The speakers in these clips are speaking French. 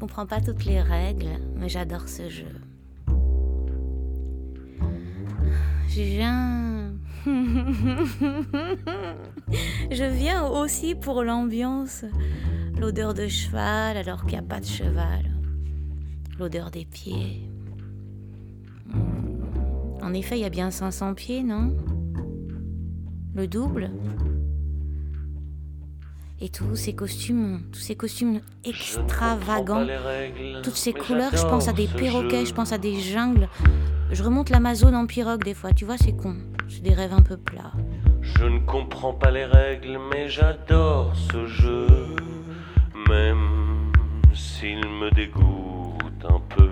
comprends pas toutes les règles, mais j'adore ce jeu. Je viens. Je viens aussi pour l'ambiance. L'odeur de cheval alors qu'il n'y a pas de cheval. L'odeur des pieds. En effet, il y a bien 500 pieds, non? Le double? Et tous ces costumes, tous ces costumes extravagants, toutes ces couleurs, je pense à des perroquets, je pense à des jungles. Je remonte l'Amazone en pirogue des fois, tu vois, c'est con. C'est des rêves un peu plats. Je ne comprends pas les règles, mais j'adore ce jeu. Même s'il me dégoûte un peu.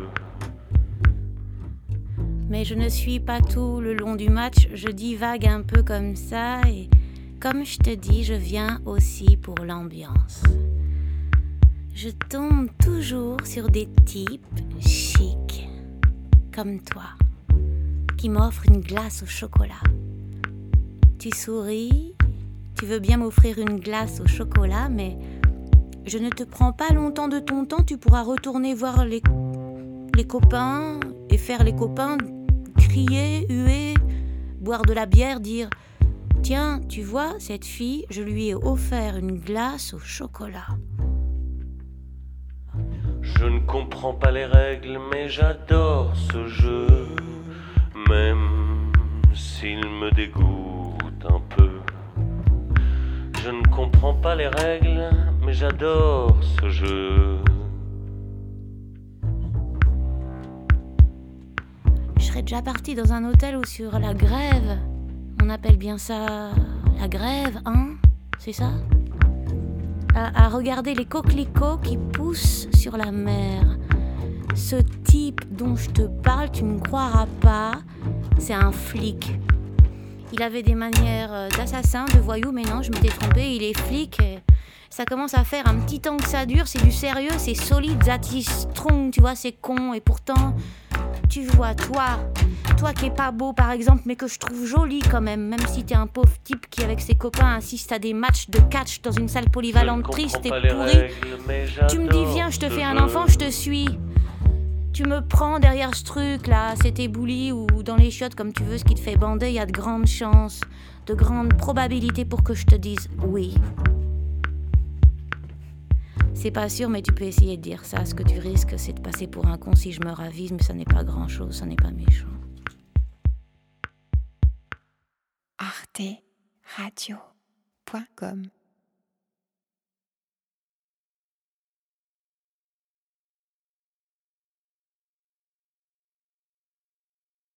Mais je ne suis pas tout le long du match, je divague un peu comme ça et comme je te dis, je viens aussi pour l'ambiance. Je tombe toujours sur des types chics, comme toi, qui m'offrent une glace au chocolat. Tu souris, tu veux bien m'offrir une glace au chocolat, mais je ne te prends pas longtemps de ton temps, tu pourras retourner voir les, les copains et faire les copains, crier, huer, boire de la bière, dire Tiens, tu vois, cette fille, je lui ai offert une glace au chocolat. Je ne comprends pas les règles, mais j'adore ce jeu. Même s'il me dégoûte un peu. Je ne comprends pas les règles, mais j'adore ce jeu. Je serais déjà parti dans un hôtel ou sur la grève on appelle bien ça la grève, hein C'est ça? À, regarder les coquelicots qui poussent sur la mer. Ce type dont je te parle, tu ne croiras pas, c'est un flic. Il avait des manières euh, d'assassin, de voyou, mais non, je m'étais trompée, il est flic. ça commence à faire un petit temps que ça dure, c'est du sérieux, c'est solide, that strong, tu vois, c'est con, et pourtant, tu vois, toi, toi qui es pas beau par exemple, mais que je trouve joli quand même, même si t'es un pauvre type qui avec ses copains assiste à des matchs de catch dans une salle polyvalente triste et pourrie. Tu me dis viens, je te fais un enfant, je te suis. Tu me prends derrière ce truc là, c'est ébouli ou dans les chiottes comme tu veux, ce qui te fait bander, il y a de grandes chances, de grandes probabilités pour que je te dise oui. C'est pas sûr, mais tu peux essayer de dire ça. Ce que tu risques, c'est de passer pour un con si je me ravise, mais ça n'est pas grand chose, ça n'est pas méchant. arteradio.com